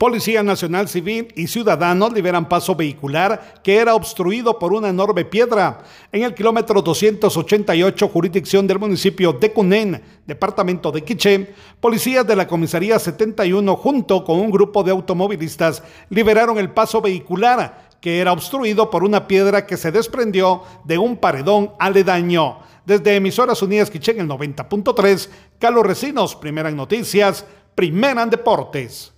Policía Nacional Civil y ciudadanos liberan paso vehicular que era obstruido por una enorme piedra en el kilómetro 288, jurisdicción del municipio de Cunén, departamento de Quiché. Policías de la comisaría 71, junto con un grupo de automovilistas, liberaron el paso vehicular que era obstruido por una piedra que se desprendió de un paredón aledaño. Desde Emisoras Unidas Quiché en el 90.3, Carlos Recinos, primera en noticias, primera en deportes.